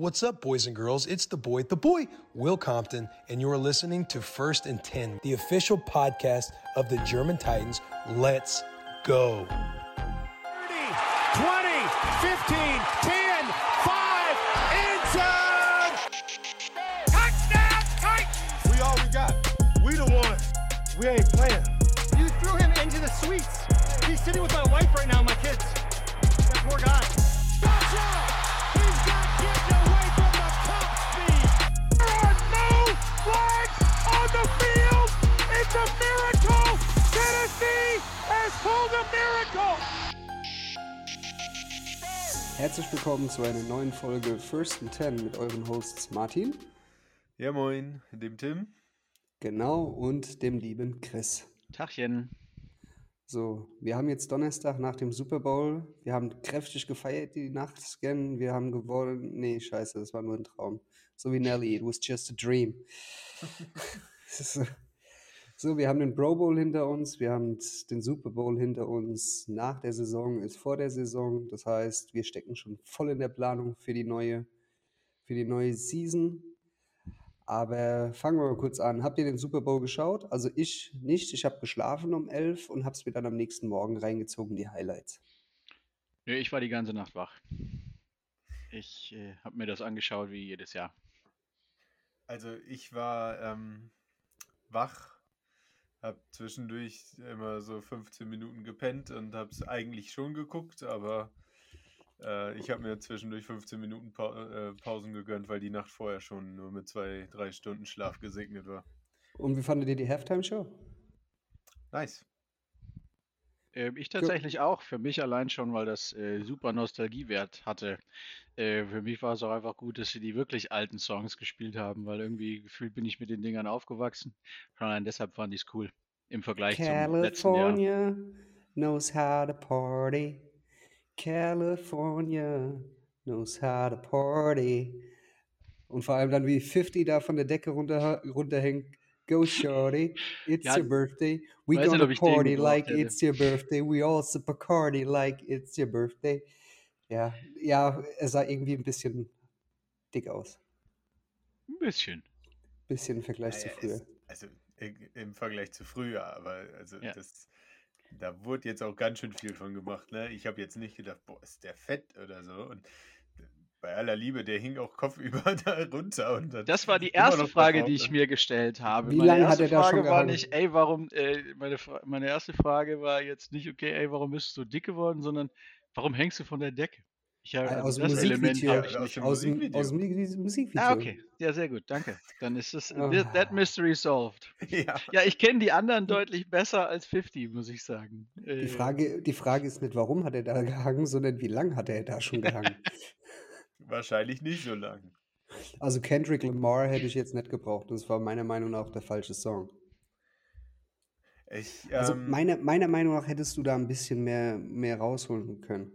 What's up, boys and girls? It's the boy, the boy, Will Compton, and you're listening to First and 10, the official podcast of the German Titans. Let's go. 30, 20, 15, 10, 5, end zone! Touchdown, Titans! We all we got. We the ones. We ain't playing. You threw him into the suites. He's sitting with my wife right now, my kids. That poor guy. Herzlich willkommen zu einer neuen Folge First and Ten mit euren Hosts Martin, Ja, moin, dem Tim. genau, und dem lieben Chris. Tachchen. So, wir haben jetzt Donnerstag nach dem Super Bowl. Wir haben kräftig gefeiert die Nacht, Scan. Wir haben gewonnen. Nee, scheiße, das war nur ein Traum. So wie Nelly, it was just a dream. so, wir haben den Pro Bowl hinter uns, wir haben den Super Bowl hinter uns. Nach der Saison ist vor der Saison. Das heißt, wir stecken schon voll in der Planung für die neue, für die neue Season. Aber fangen wir mal kurz an. Habt ihr den Super Bowl geschaut? Also ich nicht. Ich habe geschlafen um 11 und habe es mir dann am nächsten Morgen reingezogen, die Highlights. Nö, ich war die ganze Nacht wach. Ich äh, habe mir das angeschaut wie jedes Jahr. Also ich war ähm, wach, hab zwischendurch immer so 15 Minuten gepennt und hab's eigentlich schon geguckt, aber äh, ich habe mir zwischendurch 15 Minuten pa äh, Pausen gegönnt, weil die Nacht vorher schon nur mit zwei, drei Stunden Schlaf gesegnet war. Und wie fandet ihr die Halftime-Show? Nice. Ähm, ich tatsächlich auch. Für mich allein schon, weil das äh, super Nostalgiewert hatte. Äh, für mich war es auch einfach gut, dass sie die wirklich alten Songs gespielt haben, weil irgendwie gefühlt bin ich mit den Dingern aufgewachsen. Schon allein deshalb fand ich es cool. Im Vergleich zum letzten Jahr. California knows how to party. California knows how to party. Und vor allem dann wie 50 da von der Decke runter, runterhängt. Go shorty, it's Ja, your birthday. We nicht, gonna den party like hätte. it's your birthday. We all sip Bacardi like it's your birthday. Ja, ja, er sah irgendwie ein bisschen dick aus. Ein bisschen. Bisschen im Vergleich zu Naja, früher. es- also im Vergleich zu früher, aber also Ja. das, da wurde jetzt auch ganz schön viel von gemacht. Ne? Ich habe jetzt nicht gedacht, boah, ist der fett oder so. Und bei aller Liebe, der hing auch kopfüber da runter. Und dann Das war die erste Frage, die ich mir gestellt habe. Wie meine lange hat erste er da schon Frage war gehangen? nicht, ey, warum, äh, meine, meine erste Frage war jetzt nicht, okay, ey, warum bist du so dick geworden, sondern warum hängst du von der Decke? Ich hab, Äh, also aus dem das Element Musikvideo. habe ich aus nicht. dem Aus dem, Musikvideo. aus dem Mu- Musikvideo. Ah, okay. Ja, sehr gut, danke. Dann ist das, Ah. that, that mystery solved. Ja, Ja, ich kenne die anderen deutlich besser als 50, muss ich sagen. Die Äh, Frage, die Frage ist nicht, warum hat er da gehangen, sondern wie lange hat er da schon gehangen? wahrscheinlich nicht so lang. Also Kendrick Lamar hätte ich jetzt nicht gebraucht. Das war meiner Meinung nach der falsche Song. Ich, Also ähm, meiner, meiner Meinung nach hättest du da ein bisschen mehr, mehr rausholen können.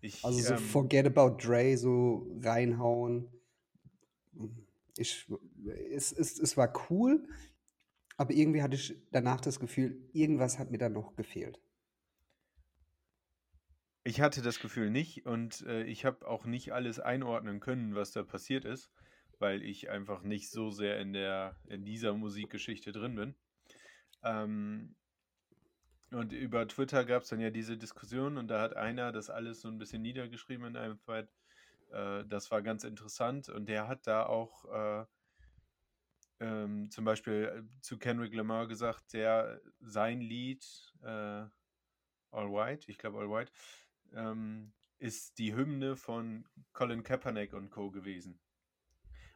ich, Also so ähm, Forget About Dre so reinhauen. Ich, es, es, es war cool, aber irgendwie hatte ich danach das Gefühl, irgendwas hat mir da noch gefehlt. Ich hatte das Gefühl nicht und äh, ich habe auch nicht alles einordnen können, was da passiert ist, weil ich einfach nicht so sehr in der in dieser Musikgeschichte drin bin. Ähm, und über Twitter gab es dann ja diese Diskussion und da hat einer das alles so ein bisschen niedergeschrieben in einem Thread. Äh, das war ganz interessant und der hat da auch äh, ähm, zum Beispiel äh, zu Kendrick Lamar gesagt, der sein Lied äh, All White, ich glaube All White, ähm, ist die Hymne von Colin Kaepernick und Co. gewesen.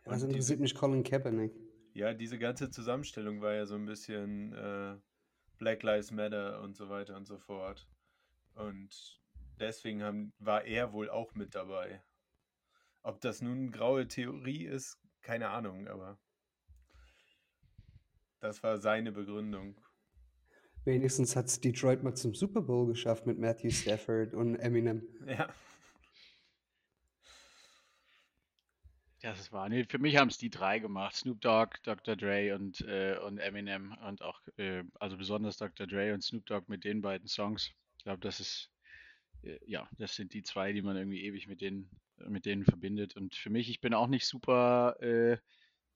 Was Und interessiert mich Colin Kaepernick? Ja, diese ganze Zusammenstellung war ja so ein bisschen äh, Black Lives Matter und so weiter und so fort. Und deswegen haben, war er wohl auch mit dabei. Ob das nun graue Theorie ist, keine Ahnung, aber das war seine Begründung. Wenigstens hat es Detroit mal zum Super Bowl geschafft mit Matthew Stafford und Eminem. Ja. Das war, nee, für mich haben es die drei gemacht. Snoop Dogg, Dr. Dre und, äh, und Eminem und auch, äh, also besonders Dr. Dre und Snoop Dogg mit den beiden Songs. Ich glaube, das ist, äh, ja, das sind die zwei, die man irgendwie ewig mit denen mit denen verbindet. Und für mich, ich bin auch nicht super äh,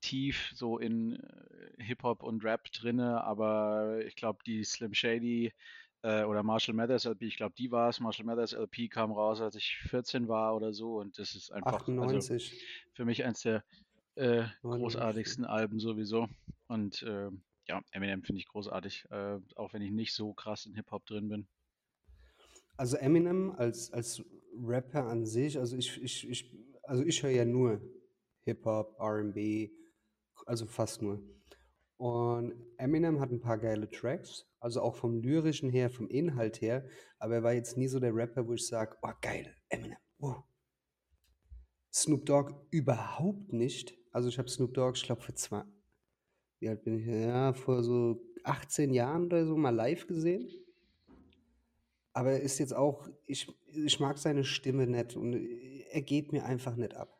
tief so in äh, Hip-Hop und Rap drinne, aber ich glaube, die Slim Shady äh, oder Marshall Mathers LP, ich glaube, die war es. Marshall Mathers LP kam raus, als ich 14 war oder so und das ist einfach also 98. für mich eins der äh, großartigsten Alben sowieso. Und äh, ja, Eminem finde ich großartig, äh, auch wenn ich nicht so krass in Hip-Hop drin bin. Also Eminem als, als Rapper an sich, also ich, ich, ich, also ich höre ja nur Hip-Hop, RB, also fast nur. Und Eminem hat ein paar geile Tracks, also auch vom lyrischen her, vom Inhalt her, aber er war jetzt nie so der Rapper, wo ich sage, oh geil, Eminem, wow. Snoop Dogg überhaupt nicht. Also ich habe Snoop Dogg, ich glaube, für zwei, wie alt bin ich? Ja, vor so 18 Jahren oder so mal live gesehen. Aber er ist jetzt auch, ich, ich mag seine Stimme nicht und er geht mir einfach nicht ab.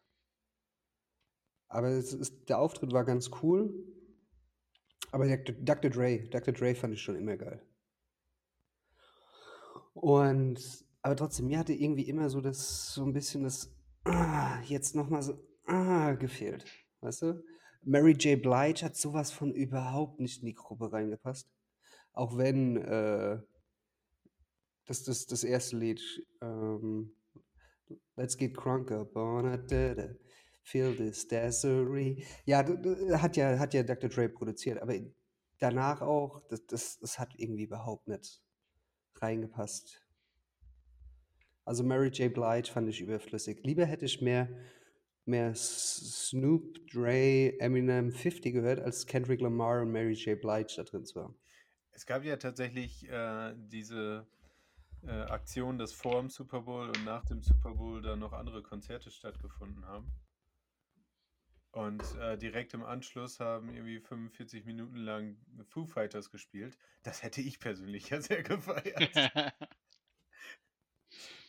Aber ist, der Auftritt war ganz cool. Aber Dr. Dr. Dre, Dr. Dre fand ich schon immer geil. Und, aber trotzdem, mir hatte irgendwie immer so das, so ein bisschen das, ah, jetzt nochmal so, ah, gefehlt. Weißt du? Mary J. Blige hat sowas von überhaupt nicht in die Gruppe reingepasst. Auch wenn, äh, das, das, das erste Lied, ähm, Let's Get Crunk Feel This Desiree. Ja, hat ja, hat ja Dr. Dre produziert, aber danach auch, das, das, das hat irgendwie überhaupt nicht reingepasst. Also Mary J. Blige fand ich überflüssig. Lieber hätte ich mehr, mehr Snoop, Dre, Eminem, 50 gehört, als Kendrick Lamar und Mary J. Blige da drin zu haben. Es gab ja tatsächlich äh, diese äh, Aktion, dass vor dem Super Bowl und nach dem Super Bowl da noch andere Konzerte stattgefunden haben. Und äh, direkt im Anschluss haben irgendwie 45 Minuten lang Foo Fighters gespielt. Das hätte ich persönlich ja sehr gefeiert.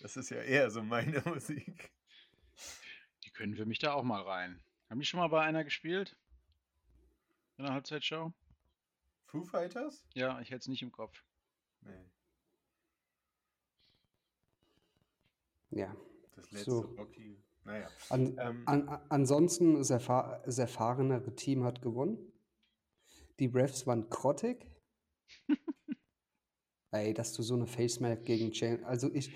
das ist ja eher so meine Musik. Die können für mich da auch mal rein. Haben die schon mal bei einer gespielt? In der Halbzeitshow? Foo Fighters? Ja, ich hätte es nicht im Kopf. Nee. Ja. Das letzte So. Rocky. Naja. An, Ähm, an, ansonsten, das, erfahr das erfahrenere Team hat gewonnen. Die Refs waren grottig. Ey, dass du so eine Face-Mask gegen Jalen, also ich,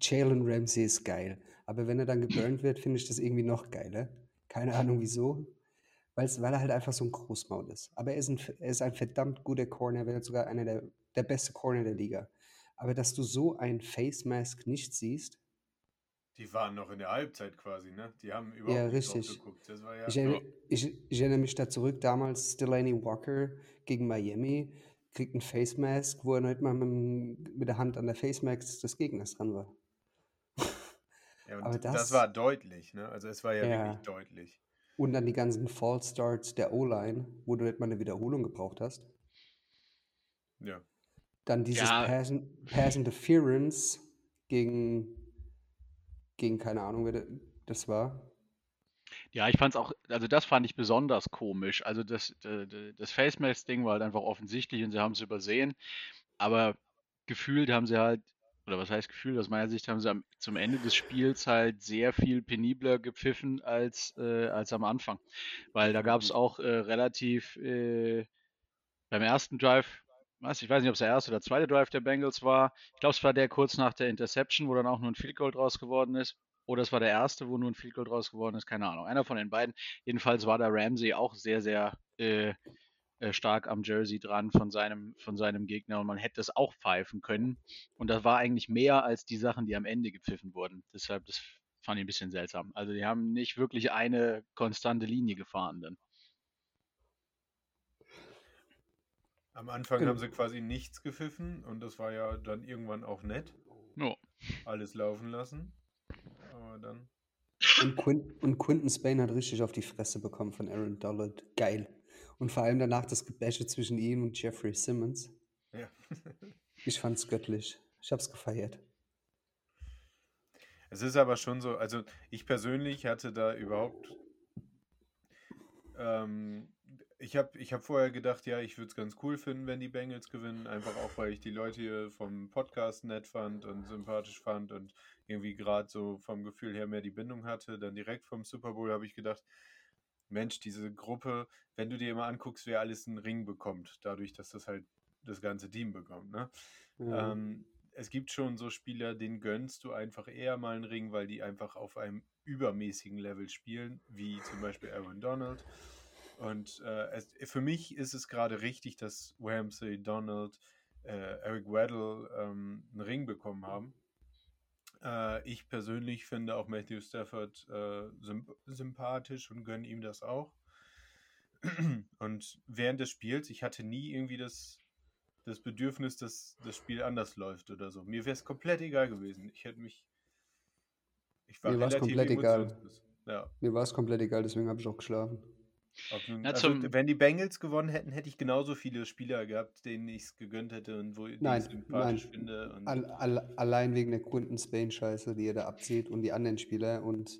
Jalen Ramsey ist geil. Aber wenn er dann geburnt wird, finde ich das irgendwie noch geiler. Keine Ahnung wieso. Weil's, weil er halt einfach so ein Großmaul ist. Aber er ist ein, er ist ein verdammt guter Corner, er wird sogar einer der, der beste Corner der Liga. Aber dass du so ein Face-Mask nicht siehst, die waren noch in der Halbzeit quasi, ne? Die haben überhaupt Ja, nicht drauf richtig. geguckt. Das war ja. Ich, erinnere, ich, ich erinnere mich da zurück, damals Delaney Walker gegen Miami kriegt ein Face Mask, wo er nicht mal mit, mit der Hand an der Face Mask des Gegners dran war. ja und aber das, das- war deutlich, ne? Also es war ja, Ja. wirklich deutlich. Und dann die ganzen False Starts der O-Line, wo du nicht mal eine Wiederholung gebraucht hast. Ja. Dann dieses Ja. Pass, Pass Interference gegen, gegen keine Ahnung, wer da- das war. Ja, ich fand's auch, also das fand ich besonders komisch. Also das, das Face Mask-Ding war halt einfach offensichtlich und sie haben es übersehen. Aber gefühlt haben sie halt, oder was heißt gefühlt, aus meiner Sicht haben sie am, zum Ende des Spiels halt sehr viel penibler gepfiffen als, äh, als am Anfang. Weil da gab es auch äh, relativ äh, beim ersten Drive, was, ich weiß nicht, ob es der erste oder zweite Drive der Bengals war. Ich glaube, es war der kurz nach der Interception, wo dann auch nur ein Field Goal draus geworden ist. Oder es war der erste, wo nur ein Field Goal draus geworden ist, keine Ahnung. Einer von den beiden. Jedenfalls war da Ramsey auch sehr, sehr äh, äh, stark am Jersey dran von seinem, von seinem Gegner und man hätte es auch pfeifen können. Und das war eigentlich mehr als die Sachen, die am Ende gepfiffen wurden. Deshalb, das fand ich ein bisschen seltsam. Also die haben nicht wirklich eine konstante Linie gefahren dann. Am Anfang Genau. haben sie quasi nichts gepfiffen und das war ja dann irgendwann auch nett. Ja. Alles laufen lassen. Aber dann. Und, Quin und Quinton Spain hat richtig auf die Fresse bekommen von Aaron Dollard. Geil. Und vor allem danach das Gebäsche zwischen ihm und Jeffrey Simmons. Ja. Ich fand's göttlich. Ich hab's gefeiert. Es ist aber schon so, also ich persönlich hatte da überhaupt, ähm, ich habe ich hab vorher gedacht, ja, ich würde es ganz cool finden, wenn die Bengals gewinnen. Einfach auch, weil ich die Leute hier vom Podcast nett fand und sympathisch fand und irgendwie gerade so vom Gefühl her mehr die Bindung hatte. Dann direkt vom Super Bowl habe ich gedacht, Mensch, diese Gruppe, wenn du dir immer anguckst, wer alles einen Ring bekommt, dadurch, dass das halt das ganze Team bekommt. Ne? Ja. Ähm, es gibt schon so Spieler, denen gönnst du einfach eher mal einen Ring, weil die einfach auf einem übermäßigen Level spielen, wie zum Beispiel Aaron Donald. Und äh, es, für mich ist es gerade richtig, dass Ramsey, Donald, äh, Eric Weddle ähm, einen Ring bekommen haben. Äh, ich persönlich finde auch Matthew Stafford äh, symp sympathisch und gönne ihm das auch. Und während des Spiels, ich hatte nie irgendwie das, das Bedürfnis, dass das Spiel anders läuft oder so. Mir wäre es komplett egal gewesen. Ich hätte mich. Ich war Mir war's relativ komplett egal. Ja. Mir war es komplett egal, deswegen habe ich auch geschlafen. Nun, Na, also, zum- wenn die Bengals gewonnen hätten, hätte ich genauso viele Spieler gehabt, denen ich es gegönnt hätte und wo ich sympathisch nein. finde. Und All, all, allein wegen der Quinton Spain-Scheiße, die ihr da abzieht und die anderen Spieler und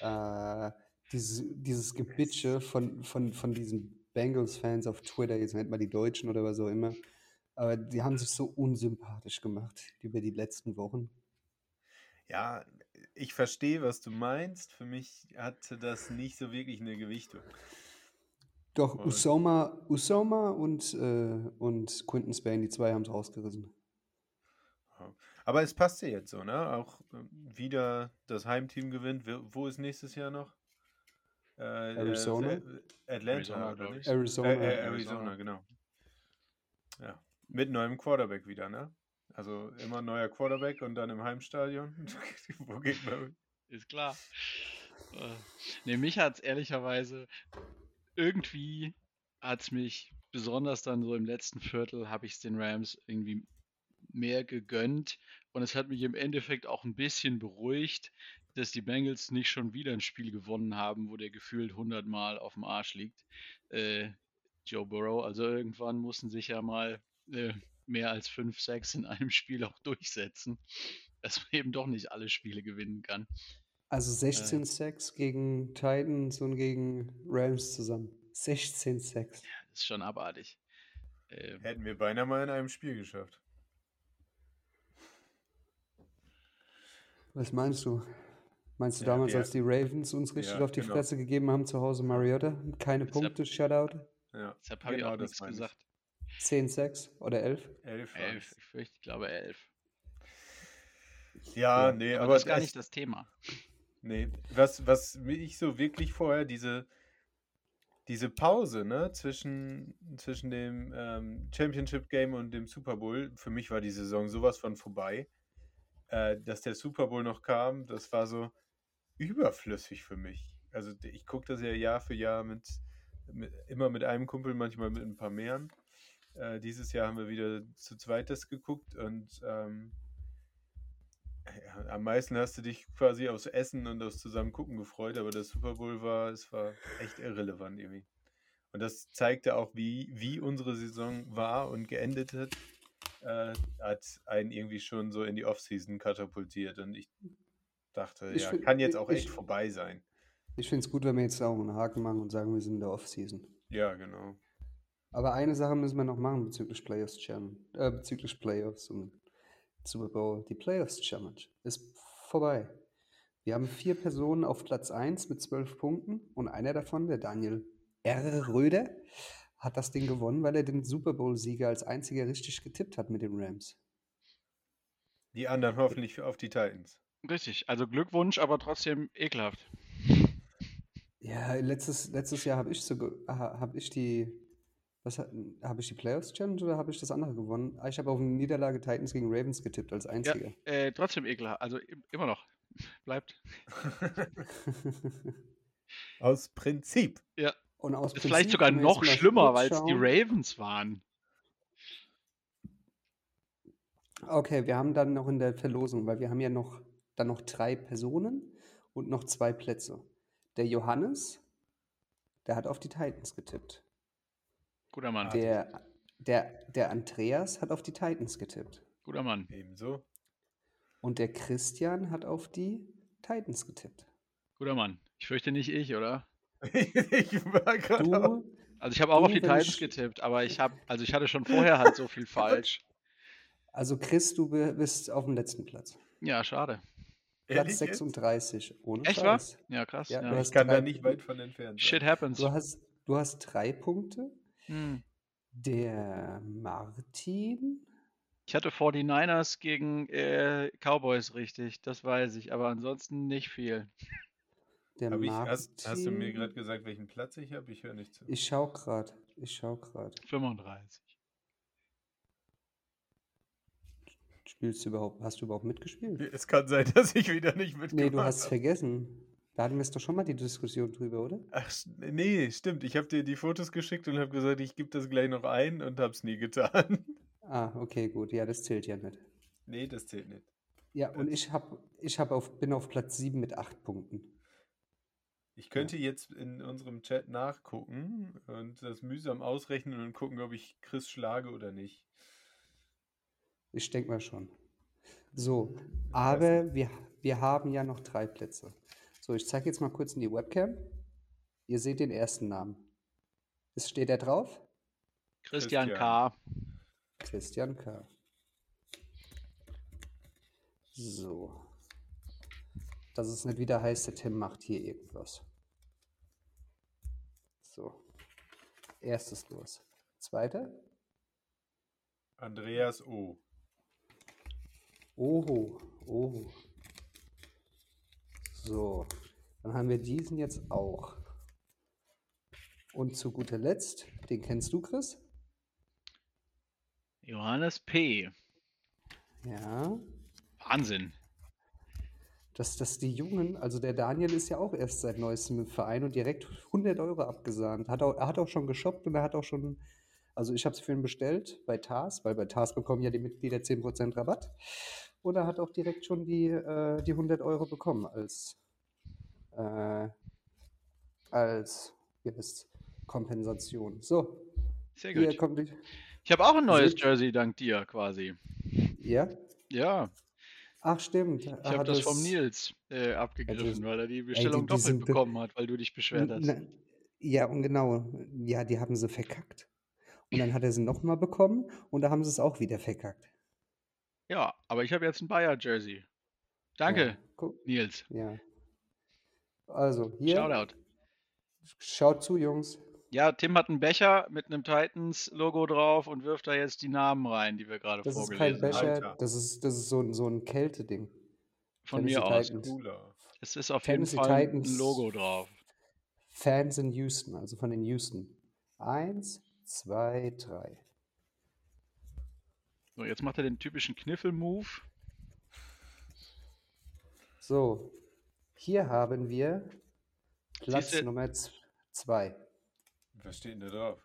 äh, dieses, dieses Gebitsche von, von, von diesen Bengals-Fans auf Twitter, jetzt nennt man die Deutschen oder was auch immer, aber die haben sich so unsympathisch gemacht über die letzten Wochen. Ja, ich verstehe, was du meinst. Für mich hatte das nicht so wirklich eine Gewichtung. Doch, Und- Usoma, Usoma und, äh, und Quinton Spain, die zwei haben es rausgerissen. Aber es passt ja jetzt so, ne? Auch ähm, wieder das Heimteam gewinnt. Wo ist nächstes Jahr noch? Äh, Arizona? Äh, Atlanta, Arizona, nicht? Arizona. Äh, äh, Arizona. Arizona, genau. Ja. Mit neuem Quarterback wieder, ne? Also immer neuer Quarterback und dann im Heimstadion. Wo geht man? Ist klar. Nee, mich hat es ehrlicherweise irgendwie hat es mich besonders dann so im letzten Viertel habe ich es den Rams irgendwie mehr gegönnt und es hat mich im Endeffekt auch ein bisschen beruhigt, dass die Bengals nicht schon wieder ein Spiel gewonnen haben, wo der gefühlt 100 Mal auf dem Arsch liegt. Äh, Joe Burrow, also irgendwann mussten sich ja mal äh, mehr als 5, 6 in einem Spiel auch durchsetzen, dass man eben doch nicht alle Spiele gewinnen kann. Also Äh. 16 Sacks gegen Titans und gegen Rams zusammen. 16 Sacks. Das ist schon abartig. Ähm, Hätten wir beinahe mal in einem Spiel geschafft. Was meinst du? Meinst du Ja, damals, wir- als die Ravens uns richtig Ja, auf die genau. Fresse gegeben haben zu Hause Mariota? Keine Deshalb- Punkte, Shutout? Ja, deshalb habe genau ich auch das nichts gesagt. 10 Sacks oder 11? Elf. Elf, waren's. ich fürchte, ich glaube elf. Ja, Ja. nee, Aber, aber das ist gar nicht das Thema. Nee, was, was mich so wirklich vorher, diese, diese Pause, ne, zwischen, zwischen dem ähm, Championship Game und dem Super Bowl, für mich war die Saison sowas von vorbei. Äh, dass der Super Bowl noch kam, das war so überflüssig für mich. Also ich gucke das ja Jahr für Jahr mit, mit immer mit einem Kumpel, manchmal mit ein paar mehreren. Äh, dieses Jahr haben wir wieder zu zweit das geguckt und ähm, ja, am meisten hast du dich quasi aufs Essen und aufs Zusammengucken gefreut, aber der Super Bowl war, es war echt irrelevant irgendwie. Und das zeigte auch, wie, wie unsere Saison war und geendet hat, äh, hat einen irgendwie schon so in die Offseason katapultiert. Und ich dachte, Ich ja, find- kann jetzt auch ich- echt vorbei sein. Ich finde es gut, wenn wir jetzt auch einen Haken machen und sagen, wir sind in der Offseason. Ja, genau. Aber eine Sache müssen wir noch machen bezüglich Playoffs Challenge, äh, bezüglich Playoffs und Super Bowl. Die Playoffs Challenge ist vorbei. Wir haben vier Personen auf Platz 1 mit zwölf Punkten und einer davon, der Daniel R. Röder, hat das Ding gewonnen, weil er den Super Bowl-Sieger als einziger richtig getippt hat mit den Rams. Die anderen hoffentlich auf die Titans. Richtig, also Glückwunsch, aber trotzdem ekelhaft. Ja, letztes, letztes Jahr habe ich so habe ich die was habe ich die Playoffs Challenge oder habe ich das andere gewonnen? Ah, Ich habe auf eine Niederlage Titans gegen Ravens getippt als einziger. Äh, trotzdem ekelhaft, also im- immer noch. Bleibt. Aus Prinzip. Ja, Und aus ist vielleicht Prinzip sogar noch schlimmer, weil es die. Ravens waren. Okay, wir haben dann noch in der Verlosung, weil wir haben ja noch dann noch drei Personen und noch zwei Plätze. Der Johannes, der hat auf die Titans getippt. Guter Mann. Der, der, der Andreas hat auf die Titans getippt. Guter Mann. Ebenso. Und der Christian hat auf die Titans getippt. Guter Mann. Ich fürchte nicht ich, oder? ich war gerade Also ich habe auch auf die Titans ich- getippt, aber ich habe, also ich hatte schon vorher halt so viel falsch. also Chris, du bi- bist auf dem letzten Platz. Ja, schade. Platz Ehrlich jetzt? 36. Ohne Echt wahr? Scheiß. Ja, krass. Ja, Ja, Ich kann da nicht weit von entfernt Shit happens. Du hast, du hast drei Punkte. Hm. Der Martin. Ich hatte 49ers gegen äh, Cowboys richtig, das weiß ich, aber ansonsten nicht viel. Der Hab ich, Martin. hast, hast du mir gerade gesagt, welchen Platz ich habe? Ich höre nicht zu. Ich schau grad. Ich schau grad. 35. Spielst du überhaupt, hast du überhaupt mitgespielt? Es kann sein, dass ich wieder nicht mitgemacht Nee, du hast habe. vergessen. Da hatten wir es doch schon mal die Diskussion drüber, oder? Ach, nee, stimmt. Ich habe dir die Fotos geschickt und habe gesagt, ich gebe das gleich noch ein und habe es nie getan. Ah, okay, gut. Ja, das zählt ja nicht. Nee, das zählt nicht. Ja, und ich hab, ich hab auf, bin auf Platz 7 mit 8 Punkten. Ich könnte jetzt in unserem Chat nachgucken und das mühsam ausrechnen und gucken, ob ich Chris schlage oder nicht. Ich denke mal schon. So, aber wir, wir haben ja noch drei Plätze. So, ich zeige jetzt mal kurz in die Webcam. Ihr seht den ersten Namen. Es steht da drauf? Christian, Christian. K. Christian K. So. Dass es nicht wieder heißt, der Tim macht hier irgendwas. So. Erstes los. Zweiter. Andreas O. Oho, oho. So, dann haben wir diesen jetzt auch. Und zu guter Letzt, den kennst du, Chris? Johannes P. Ja. Wahnsinn. Dass, dass die Jungen, also der Daniel ist ja auch erst seit neuestem im Verein und direkt 100 Euro abgesahnt. Hat auch, er hat auch schon geshoppt und er hat auch schon, also ich habe es für ihn bestellt bei TAS, weil bei TAS bekommen ja die Mitglieder 10% Rabatt. Und er hat auch direkt schon die, äh, die 100 Euro bekommen als, äh, als heißt's, Kompensation. So, Sehr hier gut. kommt die, Ich habe auch ein neues Seht- Jersey dank dir quasi. ja? Ja, Ach stimmt. ich habe das vom Nils äh, abgegriffen, weil er die Bestellung die doppelt sind- bekommen hat, weil du dich beschwert hast. Na, ja, und genau. Ja, die haben sie verkackt. Und dann hat er sie nochmal bekommen und da haben sie es auch wieder verkackt. Ja, aber ich habe jetzt ein Bayer Jersey. Danke, Ja, Nils. ja. Also, hier, Shoutout. schaut zu, Jungs. Ja, Tim hat einen Becher mit einem Titans-Logo drauf und wirft da jetzt die Namen rein, die wir gerade Das ist kein vorgelesen haben. Becher, Alter. das ist, das ist so ein, so ein Kälteding. Von Tennessee mir aus. Cooler. Es ist auf Tennessee jeden Fall ein Titans. Logo drauf. Fans in Houston, also von den Houston. Eins, zwei, drei. So, jetzt macht er den typischen Kniffel-Move. So, hier haben wir Platz Siehste- Nummer z- zwei. Was steht denn da drauf?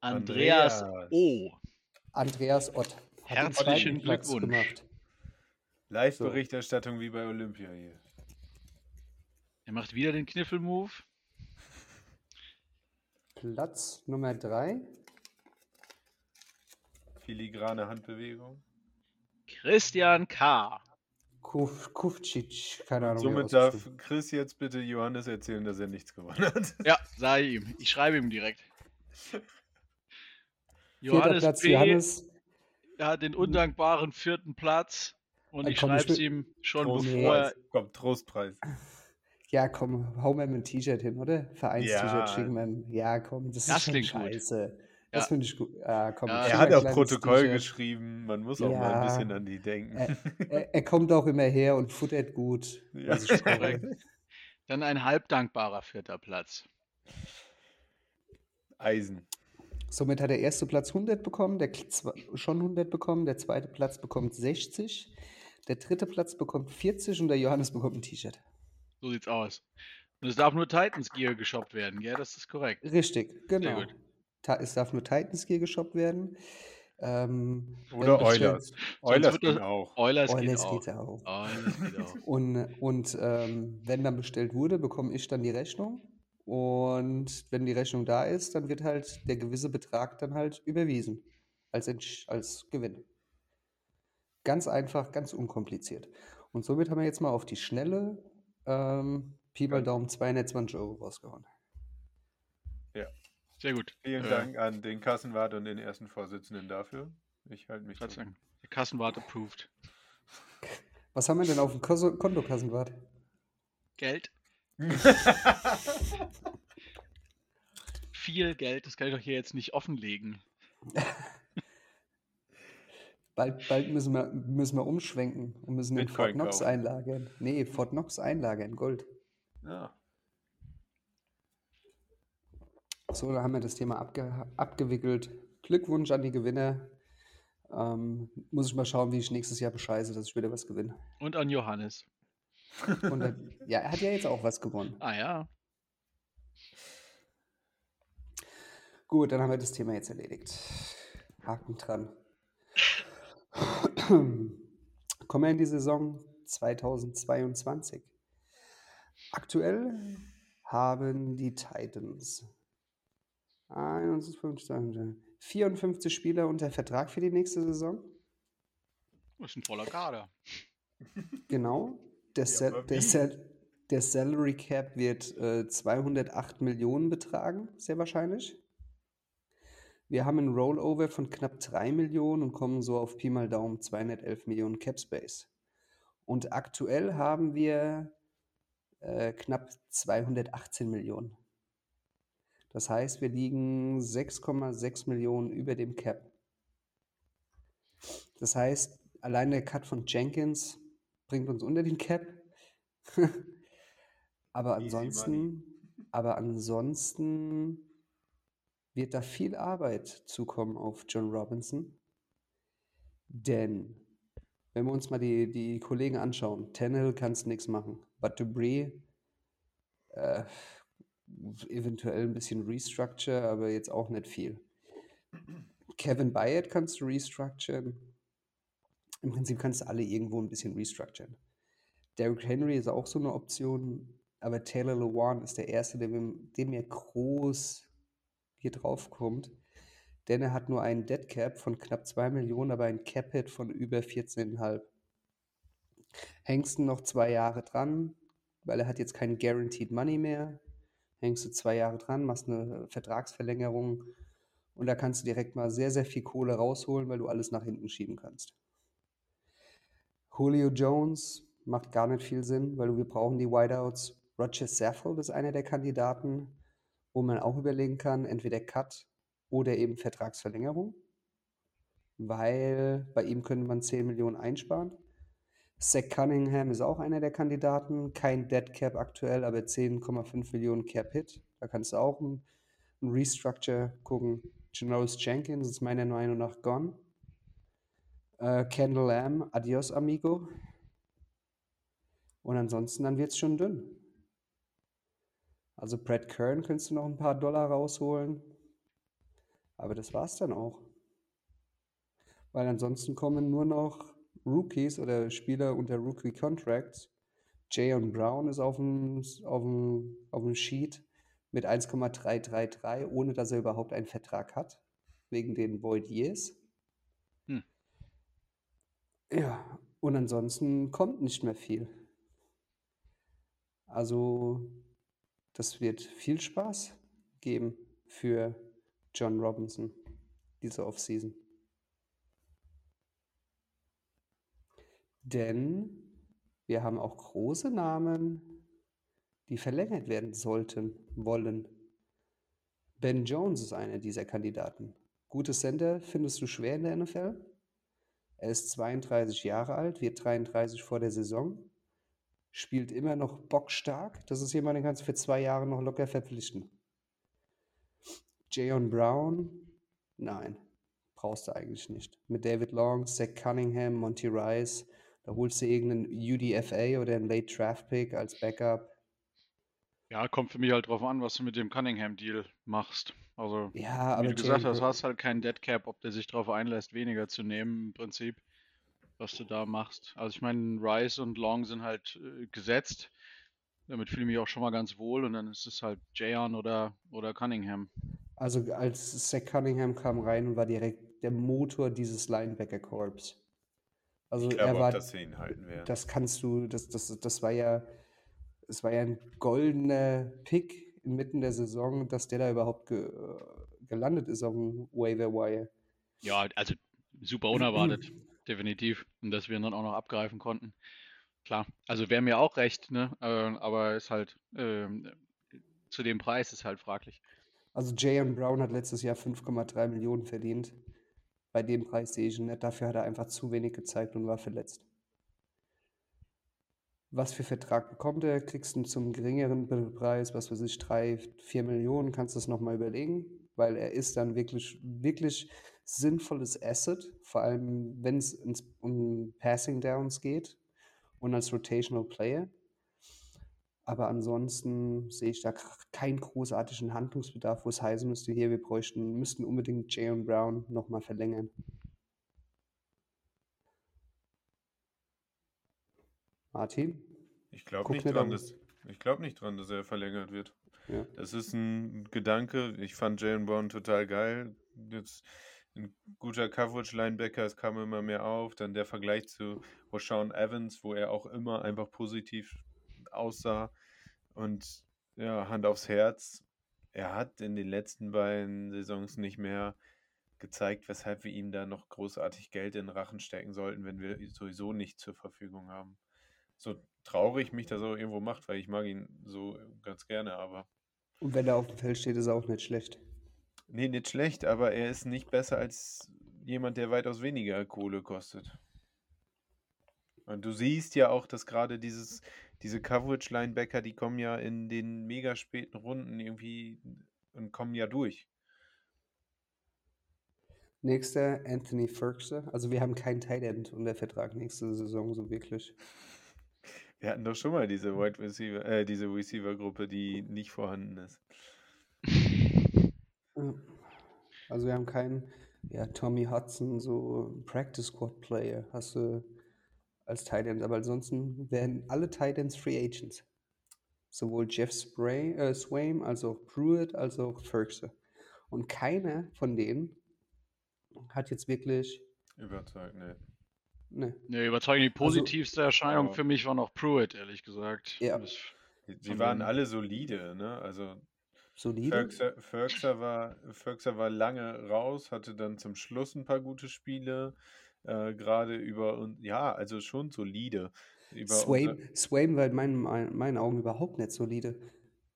Andreas Andreas. O. Andreas Ott. Hat Herzlichen Glückwunsch. gemacht. Live-Berichterstattung wie bei Olympia hier. Er macht wieder den Kniffel-Move. Platz Nummer drei. Filigrane Handbewegung. Christian K. Kuf, Kufcic, keine Ahnung. er Somit darf Chris jetzt bitte Johannes erzählen, dass er nichts gewonnen hat. Ja, sag ich ihm. Ich schreibe ihm direkt. Johannes Platz, P. Johannes. hat den undankbaren vierten Platz. Und ich schreibe es ihm schon Trostpreis. bevor er. Komm, Trostpreis. Ja, komm, hau mir ein T-Shirt hin, oder? Vereins-T-Shirt Ja. schicken wir. Ja, komm, das, Das ist schon klingt gut. Das Ja. finde ich gut. Ja, komm, Ja, Er hat auch Protokoll geschrieben. Man muss auch mal ein Ja. bisschen an die denken. Äh, Er, er kommt auch immer her und futtert gut. Ja. ich brauche. Korrekt. Dann ein halbdankbarer vierter Platz. Eisen. Somit hat der erste Platz 100 bekommen, der schon 100 bekommen, der zweite Platz bekommt 60, der dritte Platz bekommt 40 und der Johannes bekommt ein T-Shirt. So sieht's aus. Und es darf nur Titans Gear geshoppt werden, gell? Das ist korrekt. Richtig, genau. gut. Es darf nur Titans Gear geshoppt werden. Ähm, Oder wird das- ging auch. Oilers geht auch. geht auch. Geht auch. Und, und ähm, wenn dann bestellt wurde, bekomme ich dann die Rechnung. Und wenn die Rechnung da ist, dann wird halt der gewisse Betrag dann halt überwiesen als, als Gewinn. Ganz einfach, ganz unkompliziert. Und somit haben wir jetzt mal auf die Schnelle ähm, Pi mal Daumen 220 Euro rausgehauen. Sehr gut. Vielen Äh, Dank an den Kassenwart und den ersten Vorsitzenden dafür. Ich halte mich. Dank. Der Kassenwart approved. Was haben wir denn auf dem Koso- Kontokassenwart? Geld. Viel Geld, das kann ich doch hier jetzt nicht offenlegen. Bald, bald müssen, wir, müssen wir umschwenken und müssen in Bitcoin Fort Knox kaufen. einlagern. Nee, Fort Knox einlagern, Gold. Ja. So, da haben wir das Thema abge abgewickelt. Glückwunsch an die Gewinner. Ähm, muss ich mal schauen, wie ich nächstes Jahr bescheiße, dass ich wieder was gewinne. Und an Johannes. Und dann, ja, er hat ja jetzt auch was gewonnen. Ah ja. Gut, dann haben wir das Thema jetzt erledigt. Haken dran. Kommen wir in die Saison 2022. Aktuell haben die Titans 51, 54 Spieler unter Vertrag für die nächste Saison. Das ist ein voller Kader. Genau. Der, Sal aber der? Sal der Salary Cap wird äh, 208 Millionen betragen, sehr wahrscheinlich. Wir haben einen Rollover von knapp 3 Millionen und kommen so auf Pi mal Daumen 211 Millionen Cap Space. Und aktuell haben wir äh, knapp 218 Millionen. Das heißt, wir liegen 6,6 Millionen über dem Cap. Das heißt, allein der Cut von Jenkins bringt uns unter den Cap. aber ansonsten, aber ansonsten wird da viel Arbeit zukommen auf John Robinson. Denn, wenn wir uns mal die, die Kollegen anschauen, Tannehill kannst nichts machen. But Debris, äh, eventuell ein bisschen Restructure, aber jetzt auch nicht viel. Kevin Byard kannst du restructuren. Im Prinzip kannst du alle irgendwo ein bisschen restructuren. Derrick Henry ist auch so eine Option, aber Taylor Lewan ist der Erste, der der mir groß hier drauf kommt. Denn er hat nur einen Dead Cap von knapp 2 Millionen, aber ein Cap Hit von über 14,5. Hängst du noch zwei Jahre dran, weil er hat jetzt kein Guaranteed Money mehr. Hängst du zwei Jahre dran, machst eine Vertragsverlängerung und da kannst du direkt mal sehr, sehr viel Kohle rausholen, weil du alles nach hinten schieben kannst. Julio Jones macht gar nicht viel Sinn, weil wir brauchen die Wideouts. Roger Saffold ist einer der Kandidaten, wo man auch überlegen kann, entweder Cut oder eben Vertragsverlängerung, weil bei ihm könnte man 10 Millionen einsparen. Zach Cunningham ist auch einer der Kandidaten, kein Dead Cap aktuell, aber 10,5 Millionen Cap Hit. Da kannst du auch ein, ein Restructure gucken. Janoris Jenkins ist meiner Meinung nach gone. Äh, Kendall Lamb, adios amigo. Und ansonsten dann wird es schon dünn. Also Brad Kern könntest du noch ein paar Dollar rausholen. Aber das war's dann auch. Weil ansonsten kommen nur noch Rookies oder Spieler unter Rookie Contracts. Jayon Brown ist auf dem, auf, dem, auf dem Sheet mit 1,333, ohne dass er überhaupt einen Vertrag hat. Wegen den Void Years. Hm. Ja, und ansonsten kommt nicht mehr viel. Also, das wird viel Spaß geben für John Robinson diese Offseason. Denn wir haben auch große Namen, die verlängert werden sollten, wollen. Ben Jones ist einer dieser Kandidaten. Gute Center findest du schwer in der NFL. Er ist 32 Jahre alt, wird 33 vor der Saison, spielt immer noch bockstark. Das ist jemand, den kannst du für zwei Jahre noch locker verpflichten. Jayon Brown, nein, brauchst du eigentlich nicht. Mit David Long, Zach Cunningham, Monty Rice, da holst du irgendeinen UDFA oder einen Late Draft Pick als Backup. Ja, kommt für mich halt drauf an, was du mit dem Cunningham-Deal machst. Also, Ja, wie du gesagt hast, hast halt keinen Dead Cap, ob der sich darauf einlässt, weniger zu nehmen im Prinzip, was du da machst. Also ich meine, Rice und Long sind halt äh, gesetzt. Damit fühle ich mich auch schon mal ganz wohl und dann ist es halt Jayon oder, oder Cunningham. Also als Zach Cunningham kam rein und war direkt der Motor dieses Linebacker-Korps. Also Ich er glaube war, auch, dass sie ihn halten werden. das kannst du, das, das, das war ja es war ja ein goldener Pick inmitten der Saison, dass der da überhaupt ge, äh, gelandet ist auf dem Waiver Wire. Ja, also super unerwartet, definitiv. Und dass wir ihn dann auch noch abgreifen konnten. Klar, also wäre mir auch recht, ne? Äh, aber ist halt, ähm, zu dem Preis ist halt fraglich. Also Jayon Brown hat letztes Jahr 5,3 Millionen verdient. Bei dem Preis sehe ich ihn nicht. Dafür hat er einfach zu wenig gezeigt und war verletzt. Was für Vertrag bekommt er? Kriegst du ihn zum geringeren Preis, was weiß ich, 3, 4 Millionen, kannst du das nochmal überlegen, weil er ist dann wirklich, wirklich sinnvolles Asset, vor allem wenn es um Passing Downs geht und als Rotational Player. Aber ansonsten sehe ich da keinen großartigen Handlungsbedarf, wo es heißen müsste, hier, wir bräuchten, müssten unbedingt Jayon Brown nochmal verlängern. Martin? Ich glaube nicht dran, dass ich glaube nicht dran, dass er verlängert wird. Ja. Das ist ein Gedanke. Ich fand Jalen Brown total geil. Jetzt ein guter Coverage-Linebacker, es kam immer mehr auf. Dann der Vergleich zu Rashawn Evans, wo er auch immer einfach positiv aussah. Und ja, Hand aufs Herz. Er hat in den letzten beiden Saisons nicht mehr gezeigt, weshalb wir ihm da noch großartig Geld in den Rachen stecken sollten, wenn wir sowieso nicht zur Verfügung haben. So traurig mich das auch irgendwo macht, weil ich mag ihn so ganz gerne, aber Und wenn er auf dem Feld steht, ist er auch nicht schlecht. nee, nicht schlecht, aber er ist nicht besser als jemand, der weitaus weniger Kohle kostet. Und du siehst ja auch, dass gerade dieses, diese Coverage-Linebacker, die kommen ja in den mega späten Runden irgendwie und kommen ja durch. Nächster Anthony Ferguson. Also wir haben keinen Tight End unter Vertrag nächste Saison so wirklich. Wir hatten doch schon mal diese Wide Receiver, äh, diese Receiver-Gruppe, die nicht vorhanden ist. Also wir haben keinen, ja, Tommy Hudson, so Practice Squad Player hast du als Tight End, aber ansonsten werden alle Tight Ends Free Agents. Sowohl Jeff Spray, äh, Swaim als auch Pruitt als auch Ferguson. Und keiner von denen hat jetzt wirklich, Überzeugt, ne. ne, Ne, überzeugend die Also- positivste Erscheinung Ja. für mich war noch Pruitt, ehrlich gesagt. Ja. Sie waren alle solide, ne? Also solide. War, Ferguson war lange raus, hatte dann zum Schluss ein paar gute Spiele, äh, gerade über und ja, also schon solide. Swaim war in meinen, mein- meinen Augen überhaupt nicht solide,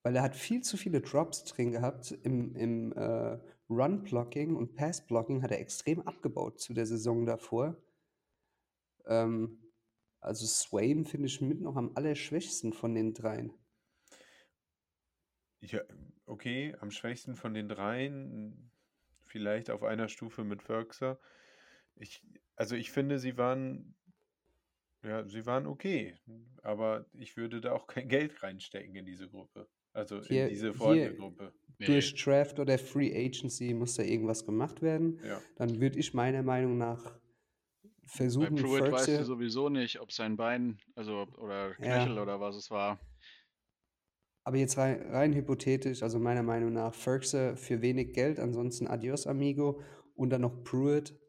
weil er hat viel zu viele Drops drin gehabt. Im, im äh, Run-Blocking und Pass-Blocking hat er extrem abgebaut zu der Saison davor. Ähm, also Swaim finde ich mit noch am allerschwächsten von den dreien. Ja, okay, am schwächsten von den dreien, vielleicht auf einer Stufe mit Ferguson. Ich, also ich finde, sie waren, ja, sie waren okay, aber ich würde da auch kein Geld reinstecken in diese Gruppe. Also Hier- in diese vorhandene hier- Gruppe. nee, Durch Draft oder Free Agency muss da irgendwas gemacht werden. Ja. Dann würde ich meiner Meinung nach bei versuchen, Pruitt weißt du sowieso nicht, ob sein Bein, also oder Ja. Knöchel oder was es war. Aber jetzt rein, rein hypothetisch, also meiner Meinung nach, Ferguson für wenig Geld, ansonsten Adios Amigo und dann noch Pruitt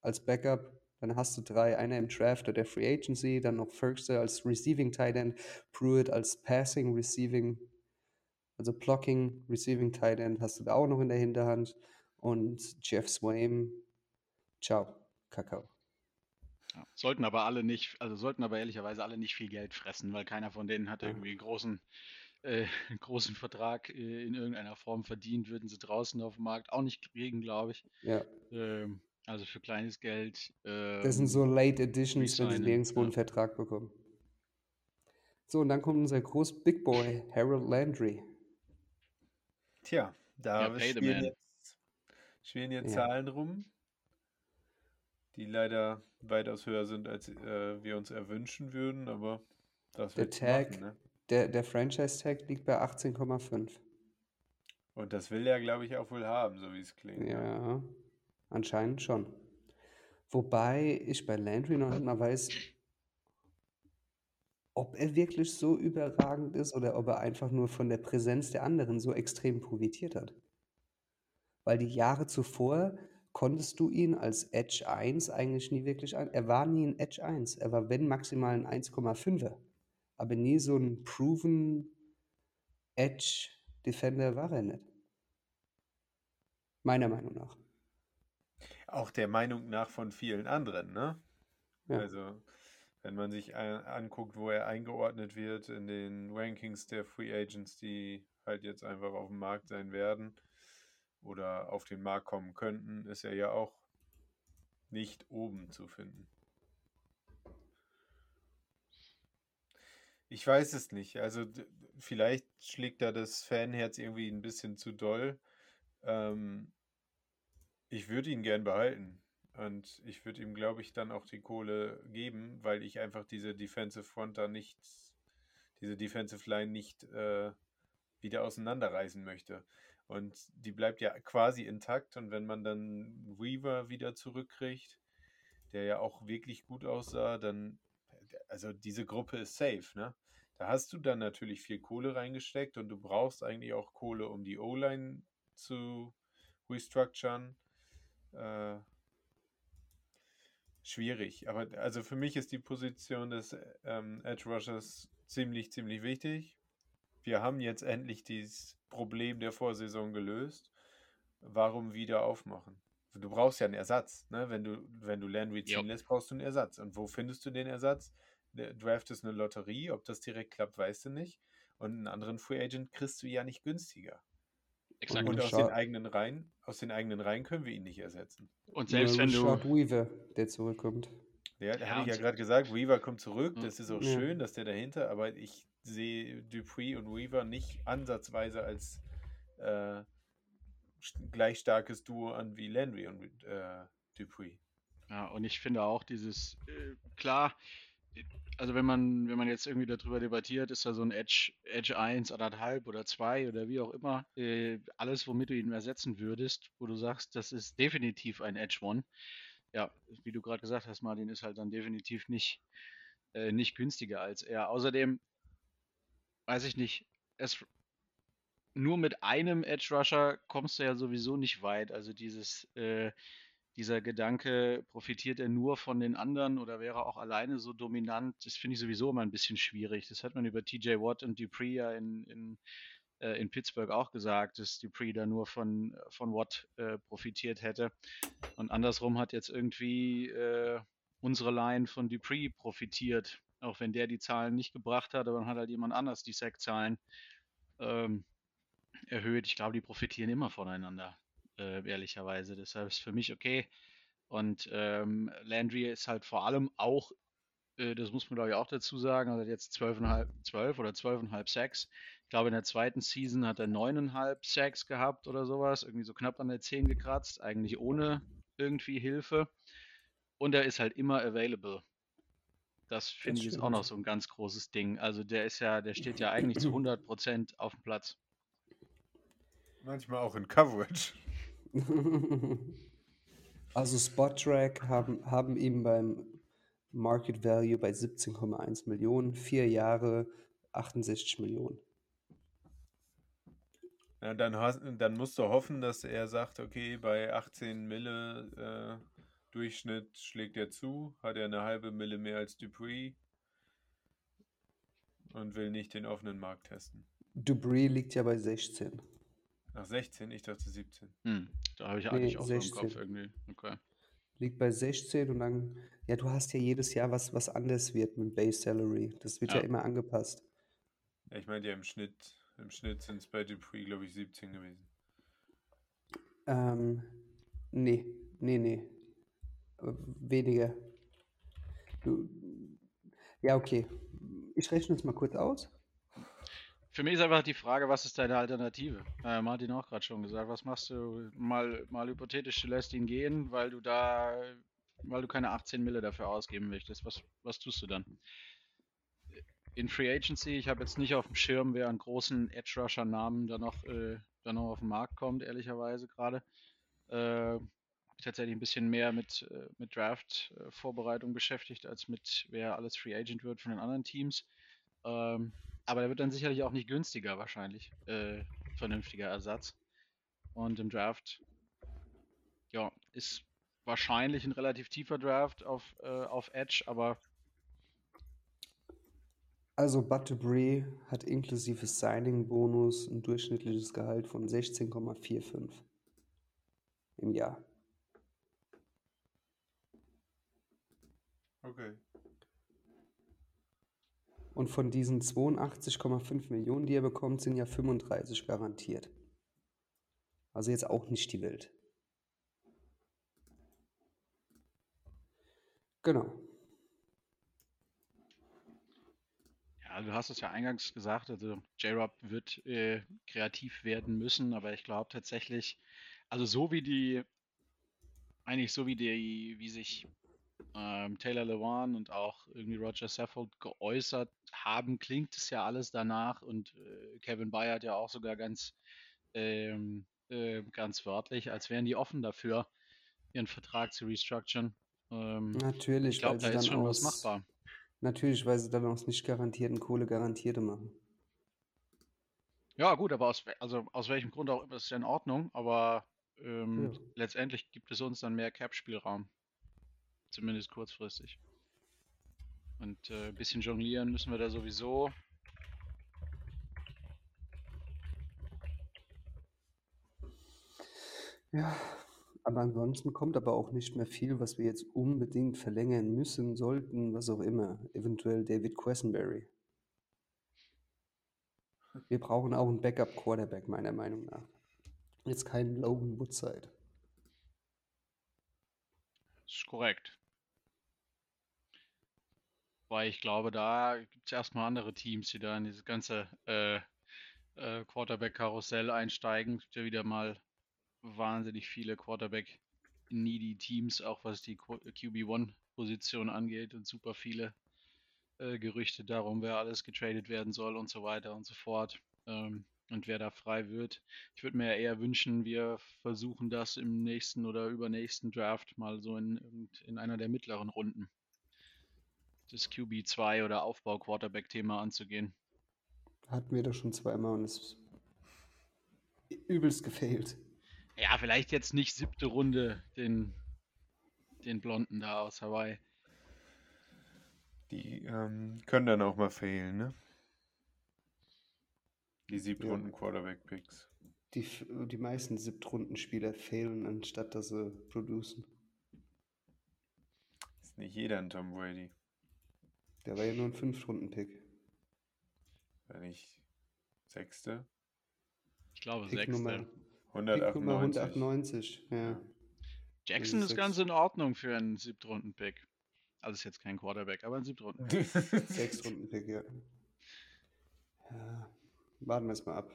als Backup. Dann hast du drei, einer im Draft oder Free Agency, dann noch Ferguson als Receiving Tight End, Pruitt als Passing Receiving, also Blocking Receiving Tight End hast du da auch noch in der Hinterhand und Jeff Swaim, ciao, Kakao. Ja. Sollten aber alle nicht, also sollten aber ehrlicherweise alle nicht viel Geld fressen, weil keiner von denen hatte irgendwie einen großen, äh, einen großen Vertrag äh, in irgendeiner Form verdient, würden sie draußen auf dem Markt auch nicht kriegen, glaube ich. Ja, Ähm, also für kleines Geld. das sind ähm, so Late Editions, wenn sie nirgendwo einen ja. Vertrag bekommen. So, und dann kommt unser groß Big Boy, Harold Landry. Tja, da Ja, spielen jetzt, spielen jetzt Ja. Zahlen rum, die leider weitaus höher sind, als äh, wir uns erwünschen würden, aber das Tag, machen, ne? Der, der Franchise-Tag liegt bei 18,5. Und das will er, glaube ich, auch wohl haben, so wie es klingt. ne? Ja, anscheinend schon. Wobei ich bei Landry noch nicht mal weiß, ob er wirklich so überragend ist oder ob er einfach nur von der Präsenz der anderen so extrem profitiert hat. Weil die Jahre zuvor konntest du ihn als Edge 1 eigentlich nie wirklich ein. Er war nie ein Edge 1. Er war, wenn maximal ein 1,5er. Aber nie so ein proven Edge Defender war er nicht. Meiner Meinung nach. Auch der Meinung nach von vielen anderen, ne? Ja. Also, wenn man sich anguckt, wo er eingeordnet wird in den Rankings der Free Agents, die halt jetzt einfach auf dem Markt sein werden oder auf den Markt kommen könnten, ist er ja auch nicht oben zu finden. Ich weiß es nicht. Also vielleicht schlägt da das Fanherz irgendwie ein bisschen zu doll. Ähm, ich würde ihn gern behalten. Und ich würde ihm, glaube ich, dann auch die Kohle geben, weil ich einfach diese Defensive Front da nicht, diese Defensive Line nicht äh, wieder auseinanderreißen möchte. Und die bleibt ja quasi intakt. Und wenn man dann Weaver wieder zurückkriegt, der ja auch wirklich gut aussah, dann, also diese Gruppe ist safe, ne? Da hast du dann natürlich viel Kohle reingesteckt und du brauchst eigentlich auch Kohle, um die O-Line zu restructuren. Äh, schwierig. Aber also für mich ist die Position des ähm, Edge Rushers ziemlich, ziemlich wichtig. Wir haben jetzt endlich dieses Problem der Vorsaison gelöst. Warum wieder aufmachen? Du brauchst ja einen Ersatz. Ne? Wenn, du, wenn du Landry ziehen Jo. lässt, brauchst du einen Ersatz. Und wo findest du den Ersatz? Der Draft ist eine Lotterie. Ob das direkt klappt, weißt du nicht. Und einen anderen Free Agent kriegst du ja nicht günstiger. Exakt. Und Und aus den eigenen Reihen, aus den eigenen Reihen können wir ihn nicht ersetzen. Und selbst wenn du. Weaver, der zurückkommt. Ja, da Ja, habe ich ja gerade gesagt, Weaver kommt zurück, Mhm. das ist auch Ja. schön, dass der dahinter, aber ich sehe Dupree und Weaver nicht ansatzweise als äh, gleich starkes Duo an wie Landry und äh, Dupree. Ja, und ich finde auch dieses, äh, klar, also wenn man, wenn man jetzt irgendwie darüber debattiert, ist da so ein Edge, Edge 1, anderthalb oder 2 oder wie auch immer, äh, alles, womit du ihn ersetzen würdest, wo du sagst, das ist definitiv ein Edge One. Ja, wie du gerade gesagt hast, Martin, ist halt dann definitiv nicht, äh, nicht günstiger als er. Außerdem, weiß ich nicht, es nur mit einem Edge Rusher kommst du ja sowieso nicht weit. Also dieses, äh, dieser Gedanke, profitiert er nur von den anderen oder wäre auch alleine so dominant, das finde ich sowieso immer ein bisschen schwierig. Das hat man über TJ Watt und Dupree ja in, in, äh, in Pittsburgh auch gesagt, dass Dupree da nur von, von Watt äh, profitiert hätte. Und andersrum hat jetzt irgendwie äh, unsere Line von Dupree profitiert. Auch wenn der die Zahlen nicht gebracht hat, aber dann hat halt jemand anders die Sack-Zahlen ähm, erhöht. Ich glaube, die profitieren immer voneinander, äh, ehrlicherweise. Deshalb ist für mich okay. Und ähm, Landry ist halt vor allem auch, äh, das muss man glaube ich auch dazu sagen, also jetzt 12,5 12 oder 12,5 Sacks. Ich glaube, in der zweiten Season hat er 9,5 Sacks gehabt oder sowas, irgendwie so knapp an der 10 gekratzt, eigentlich ohne irgendwie Hilfe. Und er ist halt immer available. Das finde ich ist auch noch so ein ganz großes Ding. Also der ist ja, der steht ja eigentlich zu 100% auf dem Platz. Manchmal auch in Coverage. Also Spottrack haben, haben ihm beim Market Value bei 17,1 Millionen, vier Jahre 68 Millionen. Ja, dann, dann musst du hoffen, dass er sagt, okay, bei 18 Mille äh, Durchschnitt schlägt er zu, hat er eine halbe Mille mehr als Dupree und will nicht den offenen Markt testen. Dupree liegt ja bei 16. Nach 16, ich dachte 17. Hm, da habe ich Nee, eigentlich auch so im 16. Kopf irgendwie. Okay. Liegt bei 16 und dann, ja, du hast ja jedes Jahr was, was anders wird mit Base Salary. Das wird ja, Ja. immer angepasst. Ja, ich meine ja im Schnitt, im Schnitt sind es bei Dupree, glaube ich, 17 gewesen. Ähm, nee, nee, nee. Äh, Weniger. Du, ja, okay. Ich rechne es mal kurz aus. Für mich ist einfach die Frage, was ist deine Alternative? Äh, Martin auch gerade schon gesagt, was machst du mal, mal hypothetisch, du lässt ihn gehen, weil du da, weil du keine 18 Mille dafür ausgeben möchtest. Was, was tust du dann? In Free Agency, ich habe jetzt nicht auf dem Schirm, wer an großen Edge Rusher Namen da noch, äh, noch auf den Markt kommt, ehrlicherweise gerade. Äh, tatsächlich ein bisschen mehr mit, äh, mit Draft-Vorbereitung beschäftigt, als mit wer alles Free Agent wird von den anderen Teams. Ähm, aber der wird dann sicherlich auch nicht günstiger wahrscheinlich. Äh, vernünftiger Ersatz. Und im Draft, ja, ist wahrscheinlich ein relativ tiefer Draft auf, äh, auf Edge, aber Also Dupree hat inklusive Signing-Bonus ein durchschnittliches Gehalt von 16,45 im Jahr. Okay. Und von diesen 82,5 Millionen, die er bekommt, sind ja 35 garantiert. Also jetzt auch nicht die Welt. Genau. Ja, du hast es ja eingangs gesagt, also J-Rob wird äh, kreativ werden müssen, aber ich glaube tatsächlich, also so wie die, eigentlich so wie die, wie sich ähm, Taylor Lewan und auch irgendwie Roger Saffold geäußert haben, klingt es ja alles danach und äh, Kevin Bayer hat ja auch sogar ganz, ähm, äh, ganz wörtlich, als wären die offen dafür, ihren Vertrag zu restructuren. Ähm, Natürlich, ich glaube, weil da sie ist schon was aus, machbar. natürlich, weil sie dann aus nicht garantierten Kohle garantierte machen. Ja, gut, aber aus, also aus welchem Grund auch immer ist ja in Ordnung, aber ähm, Ja. letztendlich gibt es uns dann mehr Cap-Spielraum. Zumindest kurzfristig. Und äh, ein bisschen jonglieren müssen wir da sowieso. Ja, aber ansonsten kommt aber auch nicht mehr viel, was wir jetzt unbedingt verlängern müssen, sollten, was auch immer. Eventuell David Quessenberry. Wir brauchen auch einen Backup-Quarterback, meiner Meinung nach. Jetzt keinen Logan Woodside. Das ist korrekt. Weil ich glaube, da gibt es erstmal andere Teams, die da in dieses ganze äh, äh, Quarterback-Karussell einsteigen. Es gibt ja wieder mal wahnsinnig viele Quarterback-needy Teams, auch was die QB1-Position angeht und super viele äh, Gerüchte darum, wer alles getradet werden soll und so weiter und so fort. Ähm, und wer da frei wird. Ich würde mir eher wünschen, wir versuchen das im nächsten oder übernächsten Draft mal so in, in einer der mittleren Runden das QB2 oder Aufbau-Quarterback-Thema anzugehen. Hatten wir doch schon zweimal und es ist übelst gefailt. Ja, vielleicht jetzt nicht siebte Runde den, den Blonden da aus Hawaii. Die ähm, können dann auch mal fehlen, ne? Die Ja. siebtrunden Quarterback-Picks. Die, die meisten Siebtrunden-Spieler fehlen, anstatt dass sie producen. Ist nicht jeder ein Tom Brady. Der war ja nur ein Fünftrunden-Pick. Wenn ich Sechste, Ich glaube, Pick sechste. Nummer, Pick Nummer 198. 198. Ja. Jackson ist ganz in Ordnung für einen Siebtrunden-Pick. Also ist jetzt kein Quarterback, aber ein Siebtrunden. Sechstrunden-Pick, ja. ja. Warten wir es mal ab.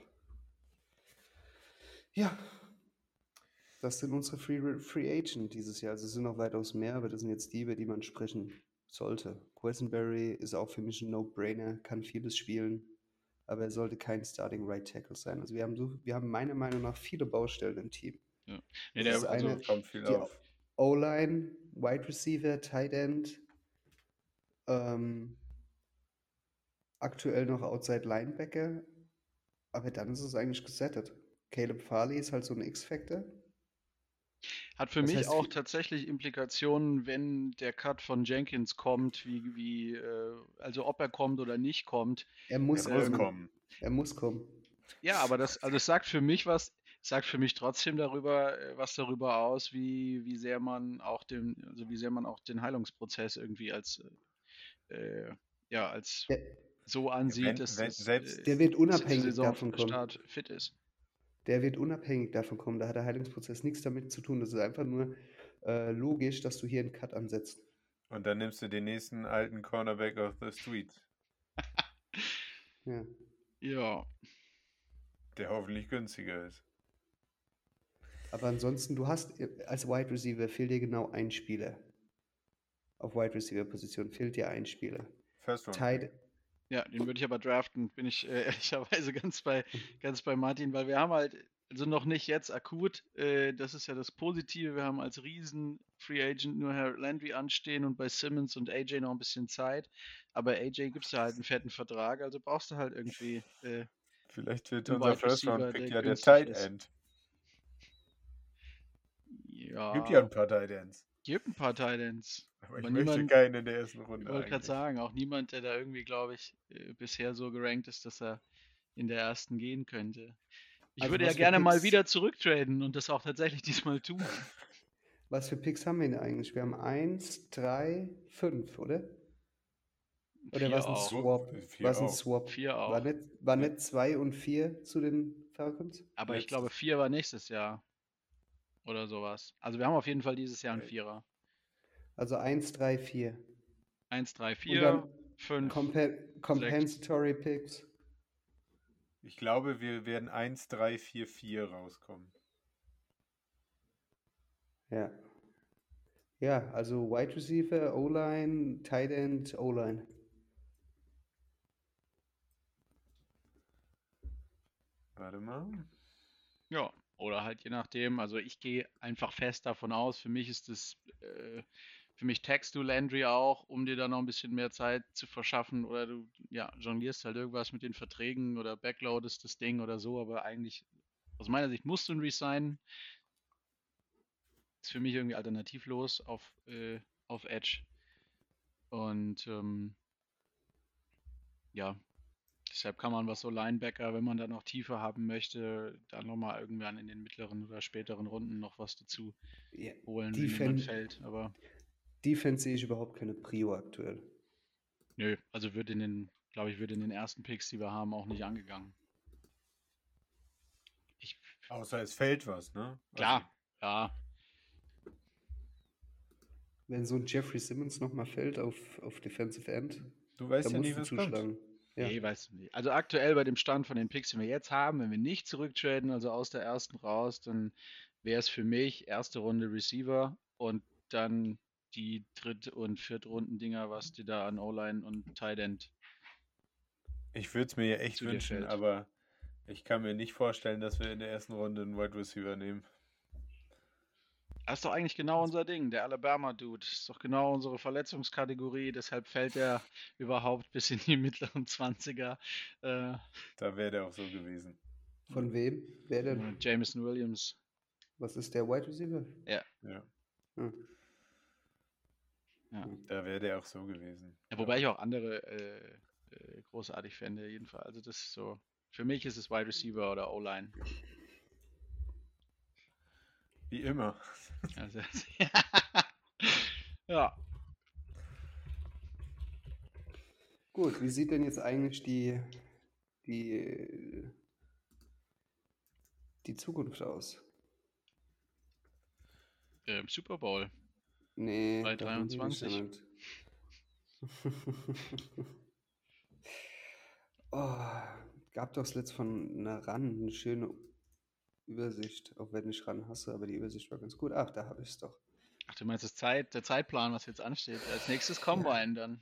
Ja. Das sind unsere Free, Free Agent dieses Jahr. Also es sind noch weitaus mehr, aber das sind jetzt die, über die man sprechen sollte. Quesenberry ist auch für mich ein No-Brainer, kann vieles spielen, aber er sollte kein Starting Right Tackle sein. Also wir haben so, wir haben meiner Meinung nach viele Baustellen im Team. Nee, Das der, ist eine- Kommt viel die auf. O-Line, Wide Receiver, Tight End, ähm, aktuell noch Outside Linebacker, aber dann ist es eigentlich gesettet. Caleb Farley ist halt so ein X-Factor. Hat für Das mich heißt, auch tatsächlich Implikationen, wenn der Cut von Jenkins kommt, wie, wie, äh, also ob er kommt oder nicht kommt. Er muss, Er muss kommen. kommen. Er muss kommen. Ja, aber das, also es sagt für mich was, sagt für mich trotzdem darüber, äh, was darüber aus, wie, wie sehr man auch den, also wie sehr man auch den Heilungsprozess irgendwie als, äh, äh, ja, als Der, so ansieht, wenn- dass wenn- das, selbst- äh, der wird unabhängig Saison davon kommen. Start fit ist. Der wird unabhängig davon kommen. Da hat der Heilungsprozess nichts damit zu tun. Das ist einfach nur äh, logisch, dass du hier einen Cut ansetzt. Und dann nimmst du den nächsten alten Cornerback of the Street, Ja. Ja, der hoffentlich günstiger ist. Aber ansonsten, du hast als Wide Receiver fehlt dir genau ein Spieler. Auf Wide Receiver Position fehlt dir ein Spieler. First Round. Tight, Ja, den würde ich aber draften, bin ich äh, ehrlicherweise ganz bei, ganz bei Martin, weil wir haben halt, also noch nicht jetzt akut, äh, das ist ja das Positive, wir haben als Riesen Free Agent nur Herr Landry anstehen und bei Simmons und AJ noch ein bisschen Zeit, aber AJ gibst du halt einen fetten Vertrag, also brauchst du halt irgendwie, äh, Vielleicht wird unser First Round Pick der ja der Tight. End. ja, Gibt ja ein paar Tight Ends. Gibt ein paar Titans. Aber ich Aber möchte niemand- keinen in der ersten Ich Runde. wollte gerade sagen, auch niemand, der da irgendwie, glaube ich, äh, bisher so gerankt ist, dass er in der ersten gehen könnte. Ich Also würde ja gerne mal Picks- wieder zurücktraden und das auch tatsächlich diesmal tun. Was für Picks haben wir denn eigentlich? Wir haben 1, 3, 5, oder? Oder war es ein. Swap? War es ein. Swap? Vier auch. War nicht, war nicht 2 und 4 zu den Falcons? Aber ich Letztes- glaube, vier war nächstes Jahr. Oder sowas. Also wir haben auf jeden Fall dieses Jahr einen Äh, Vierer. Also 1, 3, 4. Eins, drei, Und vier, dann fünf. Compa Compensatory Picks. Ich glaube, wir werden 1, 3, 4, 4 rauskommen. Ja. Ja, also Wide Receiver, O-Line, Tight End, O-Line. Warte mal. Ja, oder halt je nachdem. Also ich gehe einfach fest davon aus, für mich ist es, äh, für mich tagst du Landry auch, um dir da noch ein bisschen mehr Zeit zu verschaffen. Oder du, ja, jonglierst halt irgendwas mit den Verträgen oder backloadest das Ding oder so, aber eigentlich, aus meiner Sicht musst du ihn resignen. Ist für mich irgendwie alternativlos auf, äh, auf Edge. Und ähm, ja, Deshalb kann man, was so Linebacker, wenn man da noch tiefer haben möchte, dann nochmal irgendwann in den mittleren oder späteren Runden noch was dazu Ja, holen, wenn jemand Defen fällt. Aber Defense sehe ich überhaupt keine Prio aktuell. nö, also wird in den, glaube ich, wird in den ersten Picks, die wir haben, auch nicht angegangen. Ich, Außer es fällt was, ne? Also, klar, ja, Wenn so ein Jeffrey Simmons nochmal fällt auf, auf Defensive End, du weißt dann ja du was kommt. Ja. nee, weißt du nicht. Also aktuell bei dem Stand von den Picks, den wir jetzt haben, wenn wir nicht zurücktraden, also aus der ersten raus, dann wäre es für mich erste Runde Receiver und dann die dritte und vierte Runden-Dinger, was dir da an O-Line und Tight End Ich würde es mir ja echt wünschen, aber ich kann mir nicht vorstellen, dass wir in der ersten Runde einen Wide Receiver nehmen. Das ist doch eigentlich genau unser Ding, der Alabama-Dude. Ist doch genau unsere Verletzungskategorie, deshalb fällt er überhaupt bis in die mittleren 20er. Äh, Da wäre der auch so gewesen. Von wem? Wer denn? Jameson Williams. Was ist der Wide Receiver? Ja. Hm. Da wäre der auch so gewesen. Ja, wobei ich auch andere äh, äh, großartig fände, jedenfalls. Also das ist so. Für mich ist es Wide Receiver oder O-Line. Wie immer. Also, ja. Gut, wie sieht denn jetzt eigentlich die, die, die Zukunft aus? Ähm, Super Bowl. Nee, Bei darum geht es ja 23. nicht. oh, gab doch das letzte von einer RAN eine schöne Übersicht, auch wenn ich RAN hasse, aber die Übersicht war ganz gut. Ach, da habe ich es doch. Ach, du meinst das Zeit, der Zeitplan, was jetzt ansteht. Als nächstes Combine dann.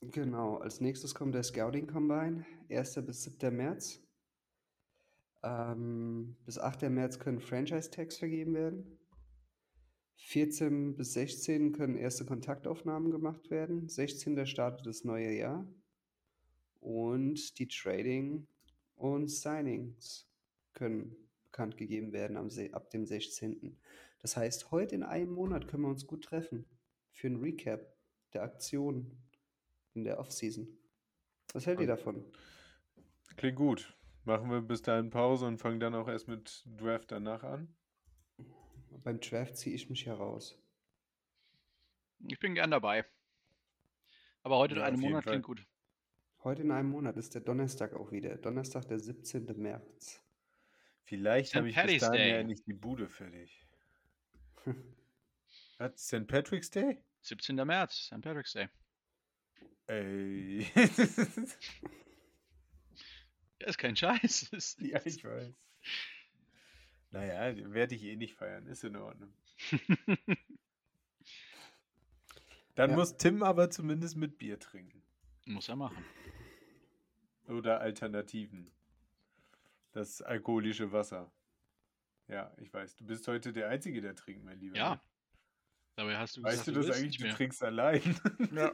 Genau, als nächstes kommt der Scouting Combine, 1. bis 7. März. Ähm, bis 8. März können Franchise-Tags vergeben werden. 14 bis 16 können erste Kontaktaufnahmen gemacht werden. 16. startet das neue Jahr. Und die Trading und Signings können bekannt gegeben werden am, ab dem 16. Das heißt, heute in einem Monat können wir uns gut treffen für ein Recap der Aktion in der Offseason. Was hält ihr davon? Klingt gut. Machen wir bis dahin Pause und fangen dann auch erst mit Draft danach an. Beim Draft ziehe ich mich heraus. Ich bin gern dabei. Aber heute in Ja, einem auf jeden Monat Fall. klingt gut. Heute in einem Monat ist der Donnerstag auch wieder. Donnerstag, der 17. März. Vielleicht habe ich bis Paddy's dahin ja nicht die Bude für dich. Hat St. Patrick's Day? 17. März, St. Patrick's Day. Ey. Ja, ist kein Scheiß. Ja, ich weiß. Naja, werde ich eh nicht feiern. Ist in Ordnung. Dann Ja. muss Tim aber zumindest mit Bier trinken. Muss er machen. Oder Alternativen. Das alkoholische Wasser. Ja, ich weiß. Du bist heute der Einzige, der trinkt, mein Lieber. Ja. Dabei hast du Weißt gesagt, du das eigentlich? nicht Du trinkst allein. Ja.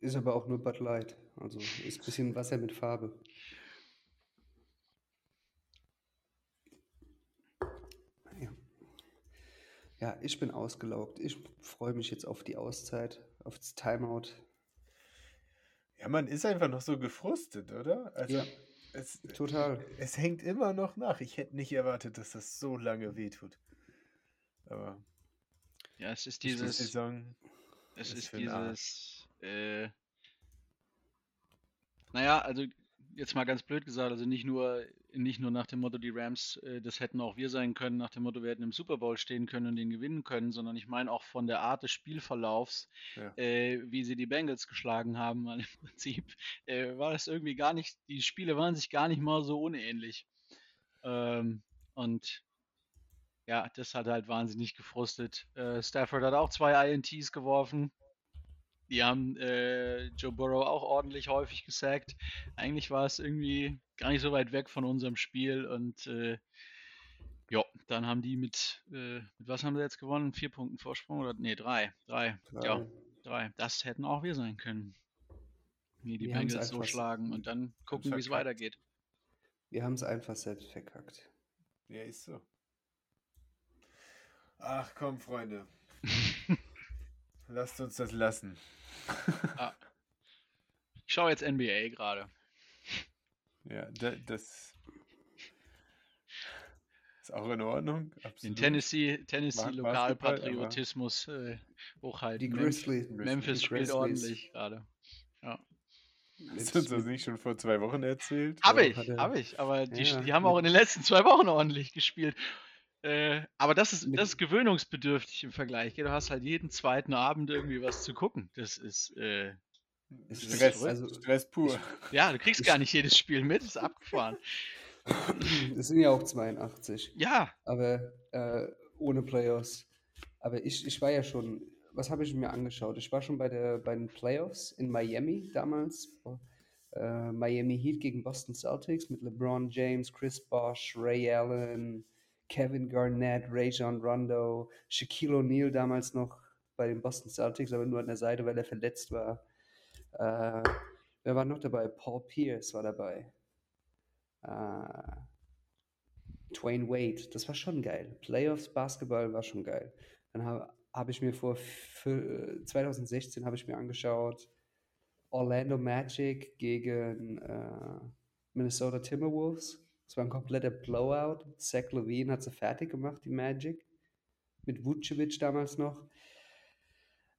Ist aber auch nur Bud Light. Also ist ein bisschen Wasser mit Farbe. Ja. Ja, ich bin ausgelaugt. Ich freue mich jetzt auf die Auszeit, auf das Timeout. Ja, man ist einfach noch so gefrustet, oder? Also, Ja, es, total. es hängt immer noch nach. Ich hätte nicht erwartet, dass das so lange wehtut. Aber Ja, es ist die dieses, Saison es ist dieses, äh, naja, also jetzt mal ganz blöd gesagt, also nicht nur, nicht nur nach dem Motto, die Rams, äh, das hätten auch wir sein können, nach dem Motto, wir hätten im Super Bowl stehen können und den gewinnen können, sondern ich meine auch von der Art des Spielverlaufs, Ja. äh, wie sie die Bengals geschlagen haben, weil im Prinzip äh, war das irgendwie gar nicht, die Spiele waren sich gar nicht mal so unähnlich. Ähm, und ja, das hat halt wahnsinnig gefrustet. Äh, Stafford hat auch zwei INTs geworfen. Die haben äh, Joe Burrow auch ordentlich häufig gesackt. Eigentlich war es irgendwie gar nicht so weit weg von unserem Spiel und äh, ja, dann haben die mit, äh, mit was haben sie jetzt gewonnen? Vier Punkten Vorsprung oder nee, drei. Drei. Ja, Drei. drei. Das hätten auch wir sein können. Nee, die Wir Bengals so schlagen und dann gucken, wie es weitergeht. Wir haben es einfach selbst verkackt. Ja, ist so. Ach komm, Freunde. Lasst uns das lassen. Ich schaue jetzt NBA gerade. Ja, da, das ist auch in Ordnung. Absolut. Tennessee, Tennessee Basketball, Lokalpatriotismus äh, hochhalten. Die Grizzlies. Memphis die spielt Grizzlies ordentlich gerade. Hast du uns das nicht schon vor zwei Wochen erzählt? Habe Ja, ich, er- habe ich, aber die, Ja, die haben auch in den letzten zwei Wochen ordentlich gespielt. Äh, aber das ist, das ist gewöhnungsbedürftig im Vergleich. Du hast halt jeden zweiten Abend irgendwie was zu gucken. Das ist, äh, Stress, also- Stress pur. ja, du kriegst gar nicht jedes Spiel mit, ist abgefahren. Es sind ja auch 82. Ja, aber äh, ohne Playoffs. Aber ich, ich war ja schon, was habe ich mir angeschaut? Ich war schon bei, der, bei den Playoffs in Miami damals. Äh, Miami Heat gegen Boston Celtics mit LeBron James, Chris Bosh, Ray Allen, Kevin Garnett, Rajon Rondo, Shaquille O'Neal damals noch bei den Boston Celtics, aber nur an der Seite, weil er verletzt war. Äh, wer war noch dabei? Paul Pierce war dabei. Äh, Dwayne Wade, das war schon geil. Playoffs Basketball war schon geil. Dann habe hab ich mir vor für 2016 habe ich mir angeschaut Orlando Magic gegen äh, Minnesota Timberwolves. Das war ein kompletter Blowout. Zach Levine hat sie fertig gemacht, die Magic. Mit Vucevic damals noch.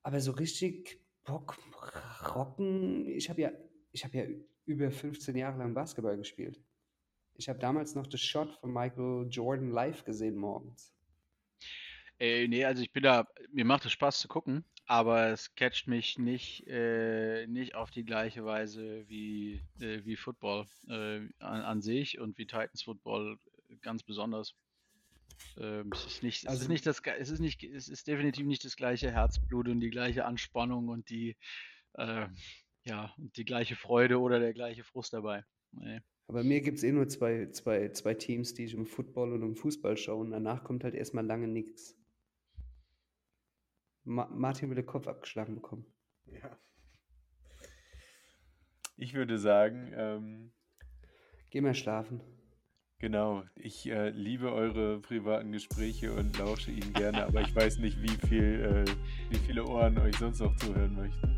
Aber so richtig Bock, rocken. Ich habe ja, ich ja über 15 Jahre lang Basketball gespielt. Ich habe damals noch das Shot von Michael Jordan live gesehen morgens. Äh, nee, also ich bin da, mir macht es Spaß zu gucken, aber es catcht mich nicht, äh, nicht auf die gleiche Weise wie, äh, wie Football äh, an, an sich und wie Titans Football ganz besonders. Ähm, es ist nicht, es ist Also- nicht das, es ist nicht, es ist definitiv nicht das gleiche Herzblut und die gleiche Anspannung und die, äh, ja, und die gleiche Freude oder der gleiche Frust dabei. Nee. Aber mir gibt es eh nur zwei, zwei, zwei Teams, die ich im Football und im Fußball schaue. Und danach kommt halt erstmal lange nichts. Ma Martin will den Kopf abgeschlagen bekommen. Ja. Ich würde sagen, ähm, Geh mal schlafen. Genau, ich äh, liebe eure privaten Gespräche und lausche ihnen gerne, aber ich weiß nicht, wie viel, äh, wie viele Ohren euch sonst noch zuhören möchten.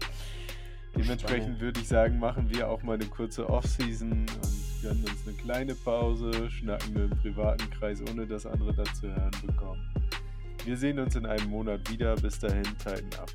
Dementsprechend würde ich sagen, machen wir auch mal eine kurze Off-Season und gönnen uns eine kleine Pause, schnacken nur im privaten Kreis, ohne dass andere dazu hören bekommen. Wir sehen uns in einem Monat wieder. Bis dahin, Titan ab.